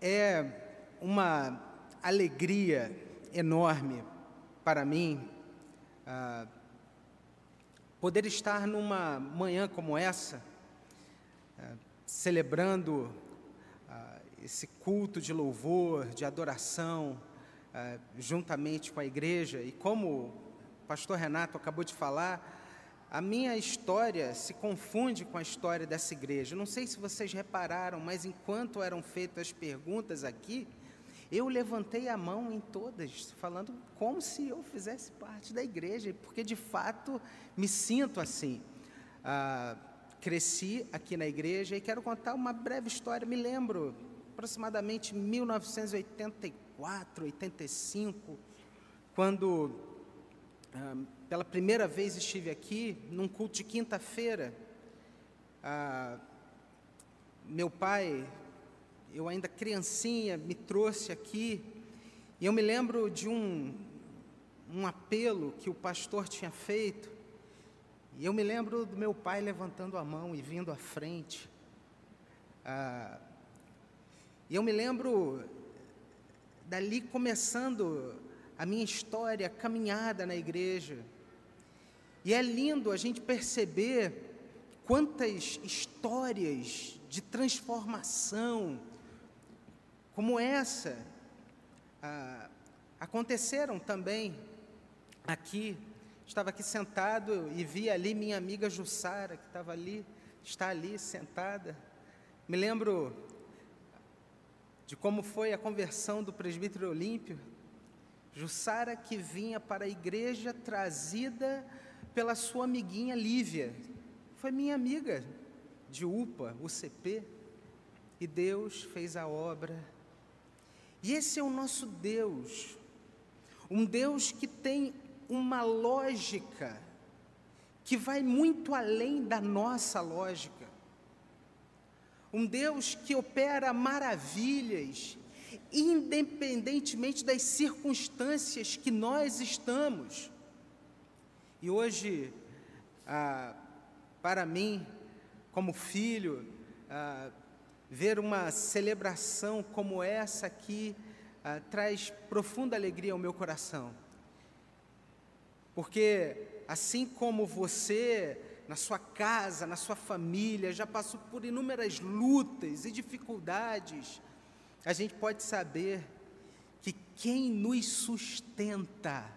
É uma alegria enorme para mim ah, poder estar numa manhã como essa, ah, celebrando ah, esse culto de louvor, de adoração, juntamente com a igreja. E como o pastor Renato acabou de falar, a minha história se confunde com a história dessa igreja. Não sei se vocês repararam, mas enquanto eram feitas as perguntas aqui, eu levantei a mão em todas, falando como se eu fizesse parte da igreja, porque de fato me sinto assim. Ah, cresci aqui na igreja e quero contar uma breve história. Me lembro, aproximadamente 1984, 85, quando ah, pela primeira vez estive aqui, num culto de quinta-feira. Ah, meu pai, eu ainda criancinha, me trouxe aqui, e eu me lembro de um, um apelo que o pastor tinha feito, e eu me lembro do meu pai levantando a mão e vindo à frente. Ah, e eu me lembro dali começando a minha história, a caminhada na igreja. E é lindo a gente perceber quantas histórias de transformação como essa ah, aconteceram também aqui. Estava aqui sentado e vi ali minha amiga Jussara, que estava ali, está ali sentada. Me lembro de como foi a conversão do presbítero Olímpio. Jussara que vinha para a igreja trazida pela sua amiguinha Lívia. Foi minha amiga de UPA, UCP, e Deus fez a obra. E esse é o nosso Deus, um Deus que tem uma lógica que vai muito além da nossa lógica. Um Deus que opera maravilhas, independentemente das circunstâncias que nós estamos. E hoje, ah, para mim, como filho, ah, ver uma celebração como essa aqui ah, traz profunda alegria ao meu coração. Porque, assim como você, na sua casa, na sua família, já passou por inúmeras lutas e dificuldades, a gente pode saber que quem nos sustenta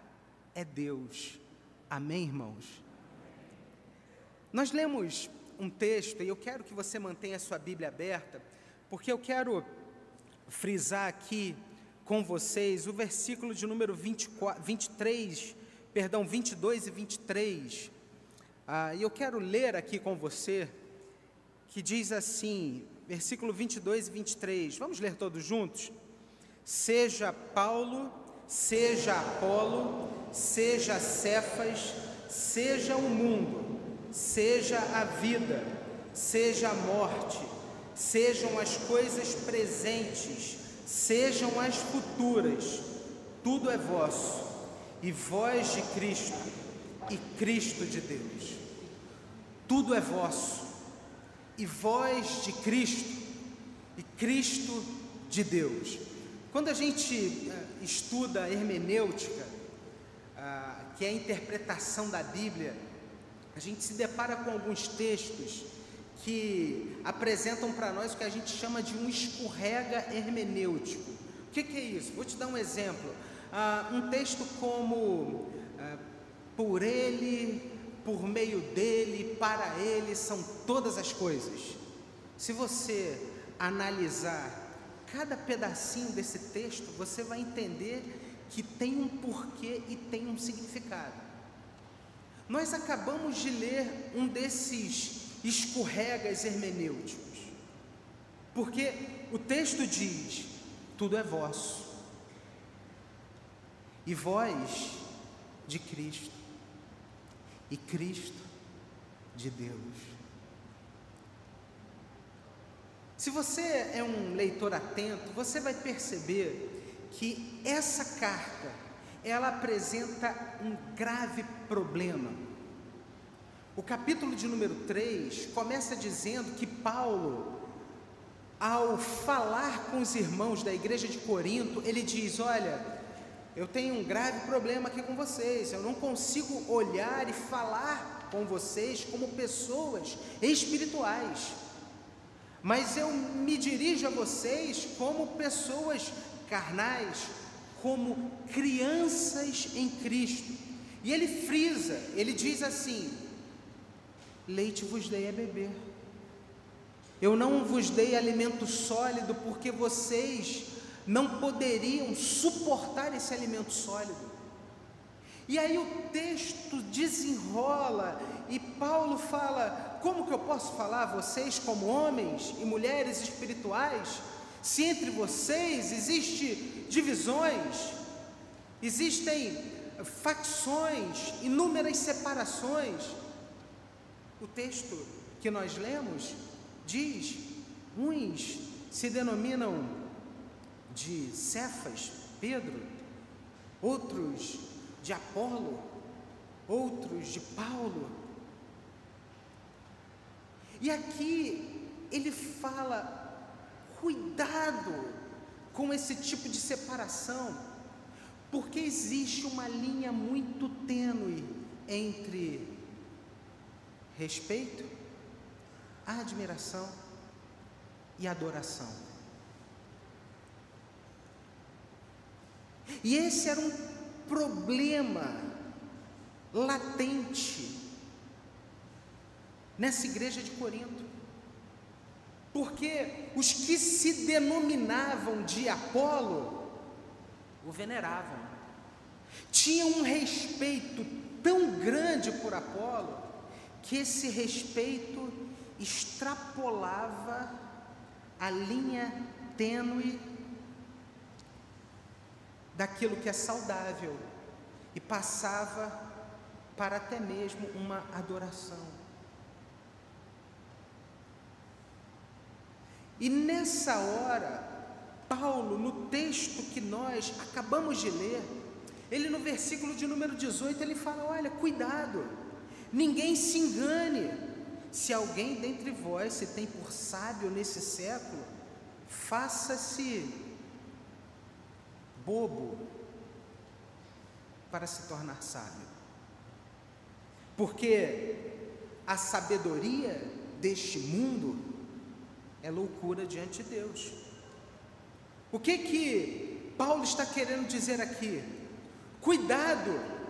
é Deus. Amém, irmãos? Nós lemos um texto e eu quero que você mantenha a sua Bíblia aberta, porque eu quero frisar aqui com vocês o versículo de número 24, 23, perdão, 22 e 23. Ah, e eu quero ler aqui com você, que diz assim, versículo 22 e 23. Vamos ler todos juntos? Seja Paulo, seja Apolo, seja Cefas, seja o mundo, seja a vida, seja a morte, sejam as coisas presentes, sejam as futuras, tudo é vosso, e vós de Cristo, e Cristo de Deus. Tudo é vosso, e vós de Cristo, e Cristo de Deus. Quando a gente eh, estuda hermenêutica, que é a interpretação da Bíblia, a gente se depara com alguns textos que apresentam para nós o que a gente chama de um escorrega hermenêutico. O que, que é isso? Vou te dar um exemplo. Ah, um texto como ah, por ele, por meio dele, para ele são todas as coisas. Se você analisar cada pedacinho desse texto, você vai entender que tem um porquê e tem um significado. Nós acabamos de ler um desses escorregas hermenêuticos, porque o texto diz: tudo é vosso, e vós de Cristo, e Cristo de Deus. Se você é um leitor atento, você vai perceber que essa carta ela apresenta um grave problema. O capítulo de número 3 começa dizendo que Paulo, ao falar com os irmãos da igreja de Corinto, ele diz: Olha, eu tenho um grave problema aqui com vocês, eu não consigo olhar e falar com vocês como pessoas espirituais, mas eu me dirijo a vocês como pessoas carnais, como crianças em Cristo. E ele frisa, ele diz assim: leite vos dei a beber. Eu não vos dei alimento sólido porque vocês não poderiam suportar esse alimento sólido. E aí o texto desenrola e Paulo fala: como que eu posso falar a vocês como homens e mulheres espirituais, se entre vocês existe divisões, existem facções, inúmeras separações? O texto que nós lemos diz: uns se denominam de Cefas, Pedro, outros de Apolo, outros de Paulo. E aqui ele fala: cuidado com esse tipo de separação, porque existe uma linha muito tênue entre respeito, admiração e adoração. E esse era um problema latente nessa igreja de Corinto. Porque os que se denominavam de Apolo o veneravam, tinham um respeito tão grande por Apolo que esse respeito extrapolava a linha tênue daquilo que é saudável e passava para até mesmo uma adoração. E nessa hora, Paulo, no texto que nós acabamos de ler, ele no versículo de número 18, ele fala: Olha, cuidado, Ninguém se engane. Se alguém dentre vós se tem por sábio nesse século, faça-se bobo para se tornar sábio. Porque a sabedoria deste mundo é loucura diante de Deus. O que que Paulo está querendo dizer aqui? Cuidado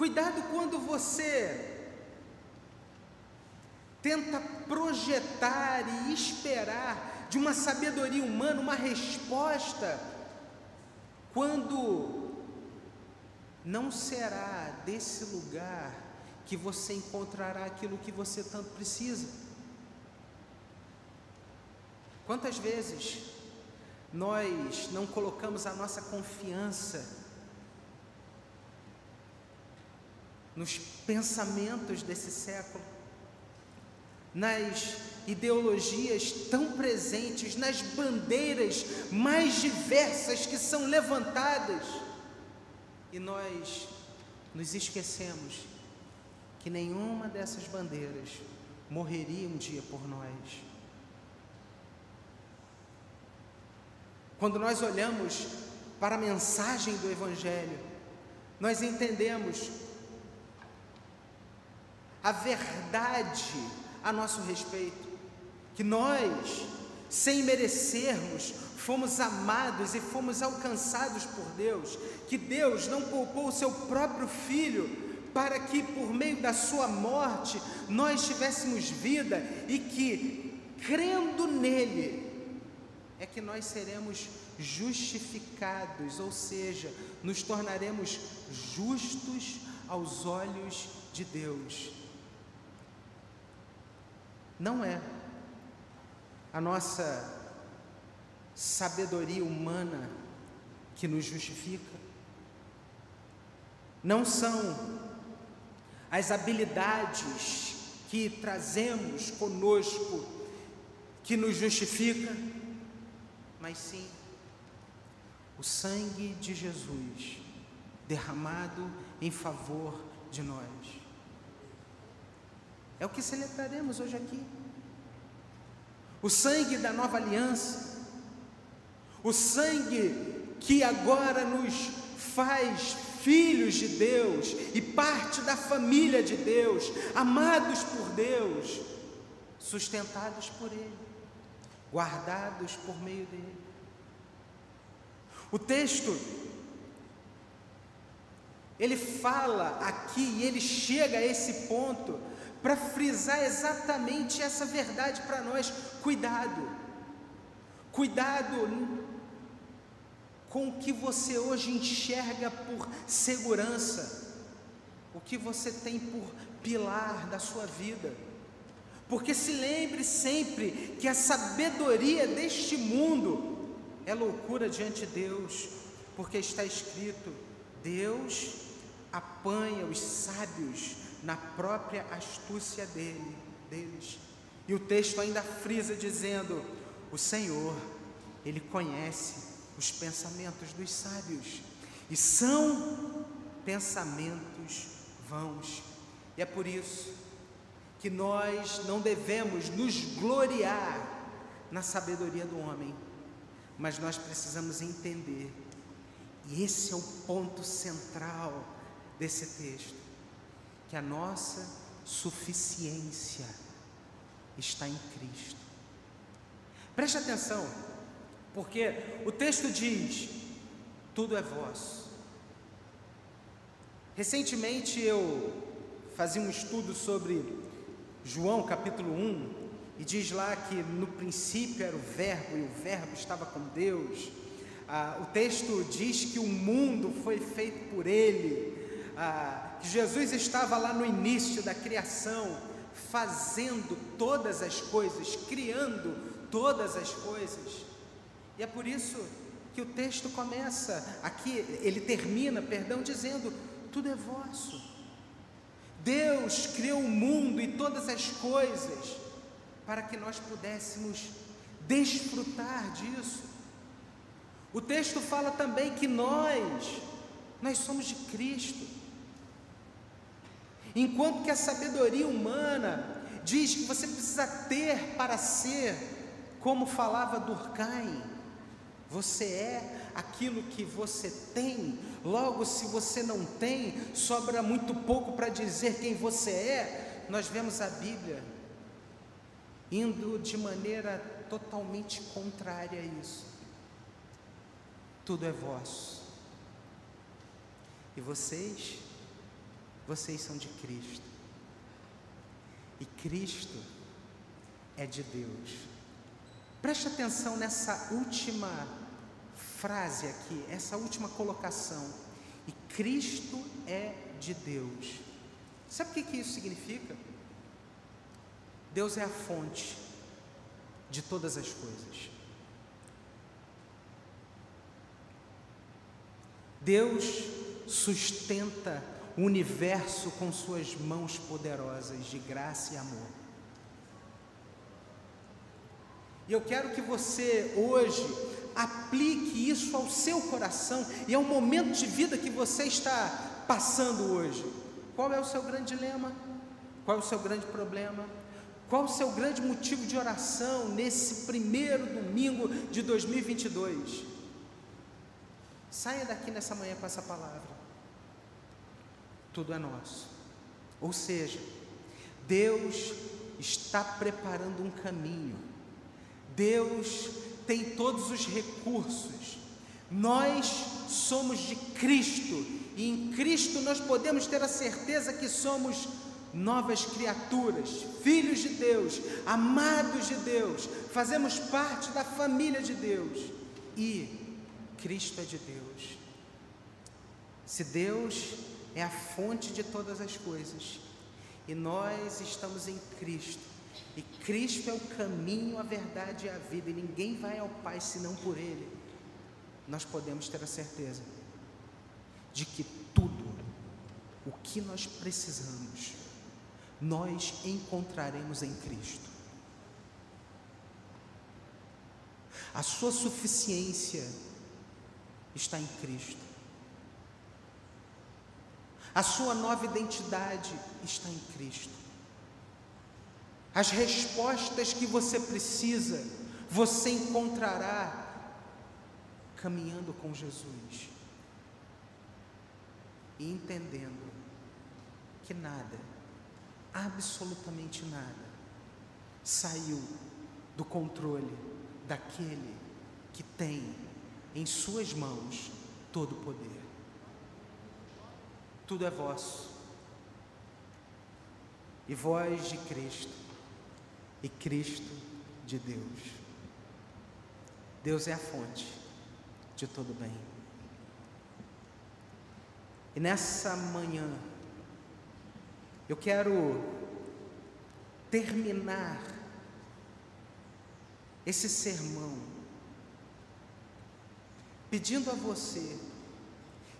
Cuidado quando você tenta projetar e esperar de uma sabedoria humana uma resposta, quando não será desse lugar que você encontrará aquilo que você tanto precisa. Quantas vezes nós não colocamos a nossa confiança nos pensamentos desse século, nas ideologias tão presentes, nas bandeiras mais diversas que são levantadas, e nós nos esquecemos que nenhuma dessas bandeiras morreria um dia por nós. Quando nós olhamos para a mensagem do Evangelho, nós entendemos a verdade a nosso respeito, que nós, sem merecermos, fomos amados e fomos alcançados por Deus, que Deus não poupou o seu próprio filho para que por meio da sua morte nós tivéssemos vida e que crendo nele é que nós seremos justificados, ou seja, nos tornaremos justos aos olhos de Deus não é a nossa sabedoria humana que nos justifica. Não são as habilidades que trazemos conosco que nos justifica, mas sim o sangue de Jesus derramado em favor de nós. É o que celebraremos hoje aqui. o sangue da nova aliança, o sangue que agora nos faz filhos de Deus e parte da família de Deus, amados por Deus, sustentados por Ele, guardados por meio dele. O texto, ele fala aqui e ele chega a esse ponto para frisar exatamente essa verdade para nós. Cuidado, cuidado com o que você hoje enxerga por segurança, o que você tem por pilar da sua vida. Porque se lembre sempre que a sabedoria deste mundo é loucura diante de Deus, porque está escrito: Deus apanha os sábios na própria astúcia dele, deles. E o texto ainda frisa dizendo: O Senhor, ele conhece os pensamentos dos sábios, e são pensamentos vãos. E é por isso que nós não devemos nos gloriar na sabedoria do homem, mas nós precisamos entender, e esse é o ponto central desse texto, que a nossa suficiência está em Cristo. Preste atenção, porque o texto diz: tudo é vosso. Recentemente eu fazia um estudo sobre João capítulo 1 e diz lá que no princípio era o Verbo e o Verbo estava com Deus. Ah, o texto diz que o mundo foi feito por Ele, ah, que Jesus estava lá no início da criação, fazendo todas as coisas, criando todas as coisas. E é por isso que o texto começa aqui, ele termina, perdão, dizendo: tudo é vosso. Deus criou o mundo e todas as coisas para que nós pudéssemos desfrutar disso. O texto fala também que nós, nós somos de Cristo. Enquanto que a sabedoria humana diz que você precisa ter para ser, como falava Durkheim, você é aquilo que você tem, logo, se você não tem, sobra muito pouco para dizer quem você é. Nós vemos a Bíblia indo de maneira totalmente contrária a isso. Tudo é vosso. E vocês, vocês são de Cristo. E Cristo é de Deus. Preste atenção nessa última frase aqui, essa última colocação. E Cristo é de Deus. Sabe o que, que isso significa? Deus é a fonte de todas as coisas. Deus sustenta o universo com suas mãos poderosas de graça e amor. E eu quero que você hoje aplique isso ao seu coração e ao momento de vida que você está passando hoje. Qual é o seu grande dilema? Qual é o seu grande problema? Qual o seu grande motivo de oração nesse primeiro domingo de 2022? Saia daqui nessa manhã com essa palavra. Tudo é nosso. Ou seja, Deus está preparando um caminho Deus tem todos os recursos. Nós somos de Cristo e em Cristo nós podemos ter a certeza que somos novas criaturas, filhos de Deus, amados de Deus, fazemos parte da família de Deus e Cristo é de Deus. Se Deus é a fonte de todas as coisas e nós estamos em Cristo, e Cristo é o caminho, a verdade e a vida, e ninguém vai ao Pai senão por Ele. Nós podemos ter a certeza de que tudo o que nós precisamos, nós encontraremos em Cristo. A sua suficiência está em Cristo. A sua nova identidade está em Cristo. As respostas que você precisa, você encontrará caminhando com Jesus e entendendo que nada, absolutamente nada, saiu do controle daquele que tem em Suas mãos todo o poder. Tudo é vosso, e vós de Cristo, e Cristo de Deus. Deus é a fonte de todo bem. E nessa manhã, eu quero terminar esse sermão pedindo a você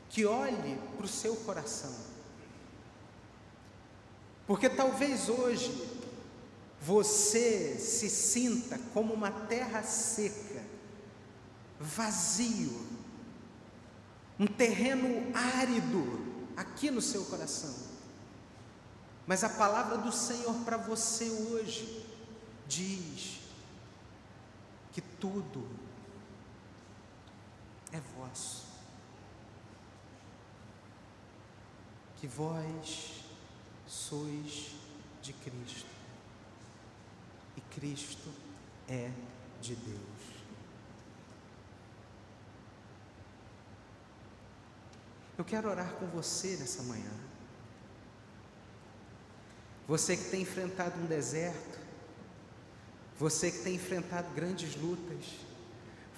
que olhe para o seu coração. Porque talvez hoje você se sinta como uma terra seca, vazio, um terreno árido aqui no seu coração. Mas a palavra do Senhor para você hoje diz que tudo é vosso. Que vós sois de Cristo Cristo é de Deus. Eu quero orar com você nessa manhã. Você que tem enfrentado um deserto, você que tem enfrentado grandes lutas,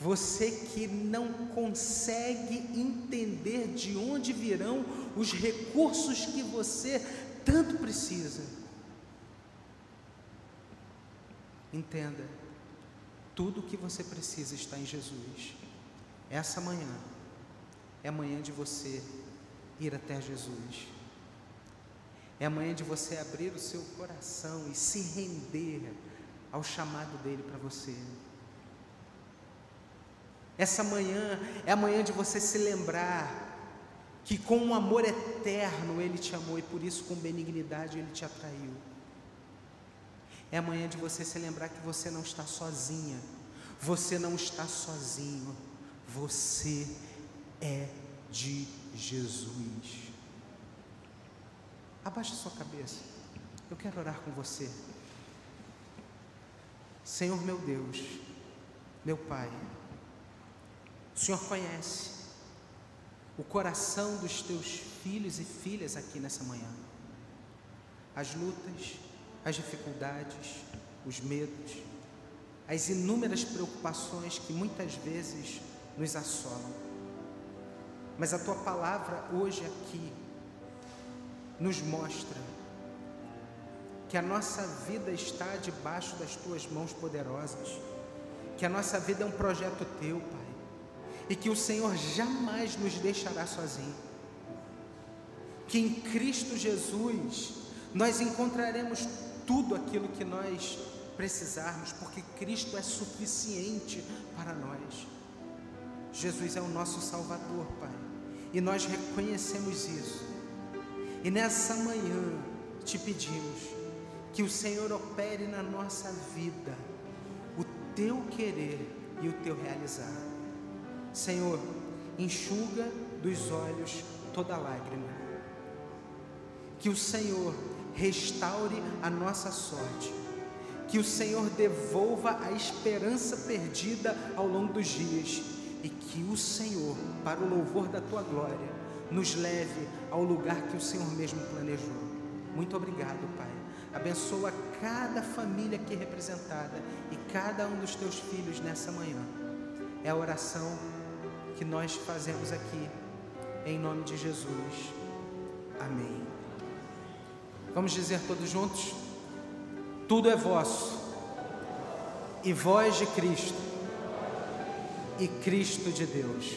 você que não consegue entender de onde virão os recursos que você tanto precisa. Entenda, tudo o que você precisa está em Jesus. Essa manhã é manhã de você ir até Jesus. É a manhã de você abrir o seu coração e se render ao chamado dele para você. Essa manhã é a manhã de você se lembrar que com um amor eterno Ele te amou e por isso com benignidade Ele te atraiu. É manhã de você se lembrar que você não está sozinha, você não está sozinho, você é de Jesus. Abaixe sua cabeça, eu quero orar com você. Senhor meu Deus, meu Pai, o Senhor conhece o coração dos teus filhos e filhas aqui nessa manhã. As lutas, as dificuldades, os medos, as inúmeras preocupações que muitas vezes nos assolam. Mas a tua palavra hoje aqui nos mostra que a nossa vida está debaixo das tuas mãos poderosas, que a nossa vida é um projeto teu, Pai e que o Senhor jamais nos deixará sozinho. Que em Cristo Jesus nós encontraremos tudo aquilo que nós precisarmos, porque Cristo é suficiente para nós. Jesus é o nosso Salvador, Pai, e nós reconhecemos isso. E nessa manhã te pedimos que o Senhor opere na nossa vida o teu querer e o teu realizar. Senhor, enxuga dos olhos toda lágrima. Que o Senhor restaure a nossa sorte. Que o Senhor devolva a esperança perdida ao longo dos dias. E que o Senhor, para o louvor da tua glória, nos leve ao lugar que o Senhor mesmo planejou. Muito obrigado, Pai. Abençoa cada família aqui representada e cada um dos teus filhos nessa manhã. É a oração que nós fazemos aqui, em nome de Jesus. Amém. Vamos dizer todos juntos? Tudo é vosso, e vós de Cristo, e Cristo de Deus.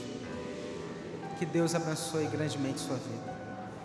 Que Deus abençoe grandemente sua vida.